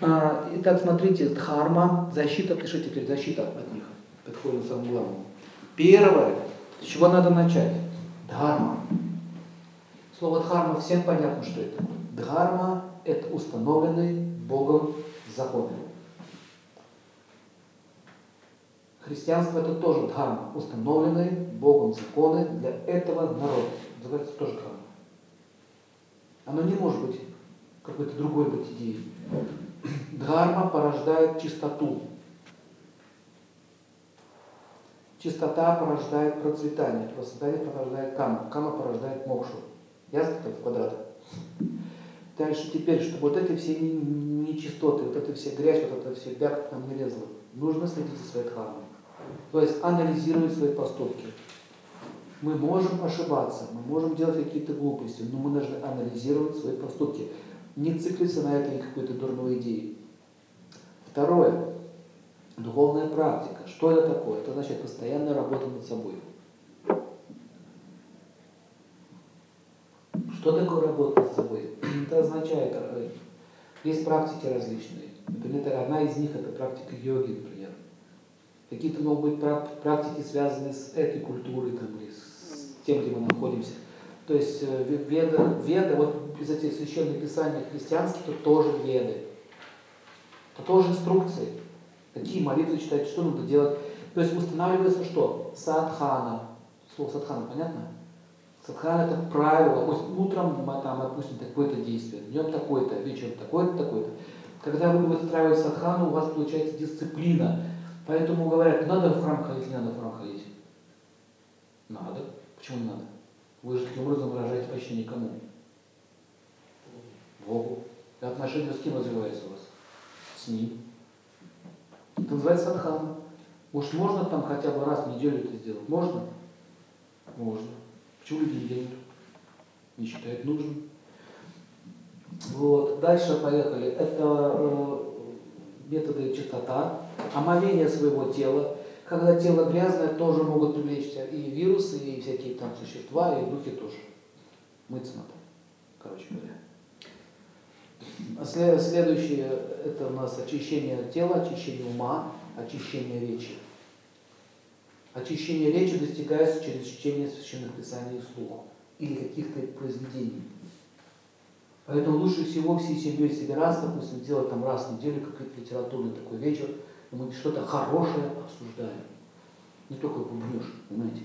А, итак, смотрите, дхарма, защита, пишите теперь защита от них. Подходим к самому главному. Первое, с чего надо начать? Дхарма. Слово дхарма всем понятно, что это. Дхарма – это установленный Богом закон. Христианство – это тоже дхарма, установленные Богом законы для этого народа. Называется тоже дхарма. Оно не может быть какой-то другой быть идеей. Дхарма порождает чистоту. Чистота порождает процветание, процветание порождает кама, кама порождает мокшу. Ясно это в квадратах? Дальше теперь, чтобы вот эти все нечистоты, вот эта все грязь, вот это все бяк нам не лезло, нужно следить за своей дхармой. То есть анализировать свои поступки. Мы можем ошибаться, мы можем делать какие-то глупости, но мы должны анализировать свои поступки. Не циклиться на этой какой-то дурной идее. Второе. Духовная практика. Что это такое? Это значит постоянная работа над собой. Что такое работа над собой? Это означает, э, есть практики различные. Например, одна из них это практика йоги, например. Какие-то могут быть практики, связанные с этой культурой там, или с тем, где мы находимся. То есть э, веда, веда вот из этих священных писаний христианских, это тоже веды. Это тоже инструкции. Какие молитвы читать, что надо делать. То есть устанавливается что? Садхана. Слово садхана, понятно? Садхана это правило. То есть утром, там, допустим, такое-то действие, днем такое-то, вечером такое-то, такое-то. Когда вы выстраиваете садхану, у вас получается дисциплина. Поэтому говорят, надо в храм ходить, не надо в храм ходить. Надо. Почему надо? Вы же таким образом выражаете почти никому. Богу. И отношения с кем развиваются у вас? С ним. Это называется садхана. Может, можно там хотя бы раз в неделю это сделать? Можно? Можно. Почему люди не делают? Не считают нужным. Вот. Дальше поехали. Это э, методы чистота, омовение своего тела. Когда тело грязное, тоже могут привлечься и вирусы, и всякие там существа, и духи тоже. Мыться надо, короче говоря. А следующее – это у нас очищение тела, очищение ума, очищение речи. Очищение речи достигается через чтение священных писаний вслух или каких-то произведений. Поэтому лучше всего всей семьей собираться, допустим, делать там раз в неделю какой-то литературный такой вечер, мы что-то хорошее обсуждаем. Не только бубнешь, понимаете,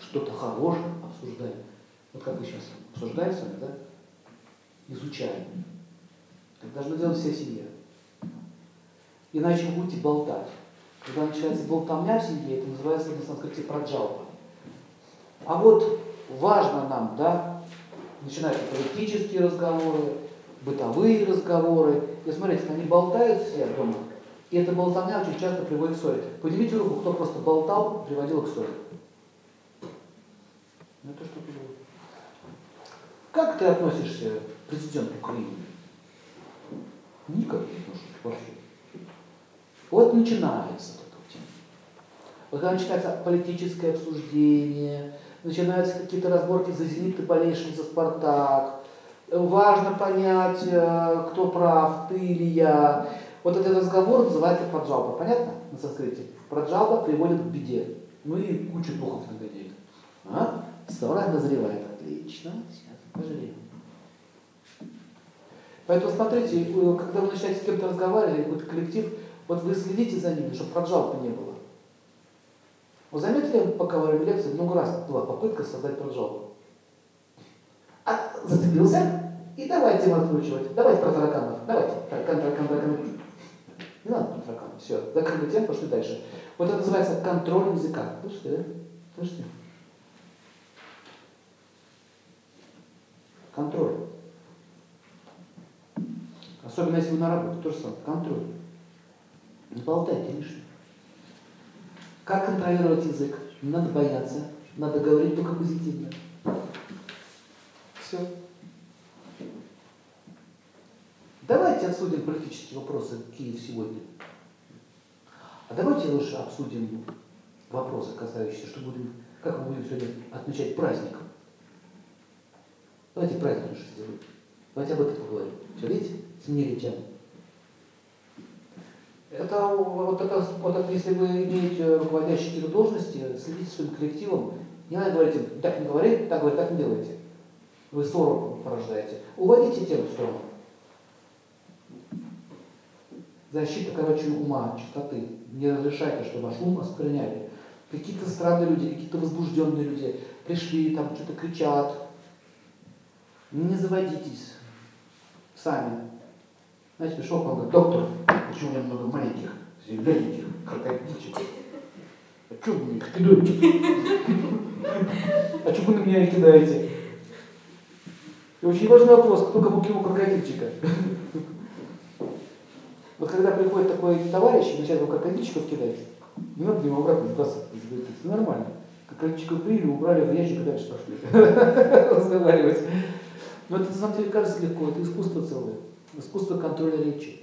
что-то хорошее обсуждаем. Вот как вы сейчас обсуждаете да? Изучаем. Так должна делать вся семья. Иначе вы будете болтать. Когда начинается болтовня в семье, это называется на санскрите праджалпа. А вот важно нам, да, начинаются политические разговоры, бытовые разговоры. И смотрите, они болтают все дома, и эта болтовня очень часто приводит к ссоре. Поднимите руку, кто просто болтал, приводил к ссоре. Ну это что было? Как ты относишься к президенту Украины? Никак не отношусь вообще. Вот начинается эта тема. Вот когда начинается политическое обсуждение, начинаются какие-то разборки за «Зенит» ты болеешь за «Спартак», важно понять, э, кто прав, ты или я. Вот этот разговор называется праджалпа. Понятно на санскрите? Праджалпа приводит к беде. Ну и куча духов делит. А? Ссора назревает. Отлично. Сейчас пожалеем. Поэтому смотрите, когда вы начинаете с кем-то разговаривать, какой-то коллектив, вот вы следите за ними, чтобы праджалпы не было. Вы заметили, пока во время лекции много раз была попытка создать праджалпу? А зацепился, и давайте его откручивать. Давайте про тараканов. Давайте. Таракан, таракан, таракан. Не надо тараканов. Все. Закрыли тему, пошли дальше. Вот это называется контроль языка. Слышите, да? Слышите? Контроль. Особенно если вы на работе, то же самое. Контроль. Не болтайте лишнего. Как контролировать язык? Не надо бояться. Надо говорить только позитивно. Все. Давайте обсудим политические вопросы Киев сегодня. А давайте лучше обсудим вопросы, касающиеся, что будем, как мы будем сегодня отмечать праздник. Давайте праздник лучше сделаем. Давайте об этом поговорим. Все, видите? Сменили тему. это вот это, вот это, если вы имеете руководящие какие-то должности, следите своим коллективом, не надо говорить так не говори, так говори, так не делайте. Вы ссору порождаете. Уводите тему в сторону. Защита, короче, ума, чистоты. Не разрешайте, чтобы ваш ум оскверняли. Какие-то странные люди, какие-то возбужденные люди пришли, там что-то кричат. Не заводитесь сами. Знаете, пришел к вам, говорит, доктор, почему у меня много маленьких, зелененьких крокодильчиков? А что вы их кидаете? А что вы на меня их кидаете? И очень важный вопрос, кто кому кинул крокодильчика? Вот когда приходит такой товарищ и начинает его крокодильчиков кидать, не надо ему обратно бросать. Это нормально. Крокодильчиков приняли, убрали в ящик и дальше пошли разговаривать. Но это на самом деле кажется легко, это искусство целое. Искусство контроля речи.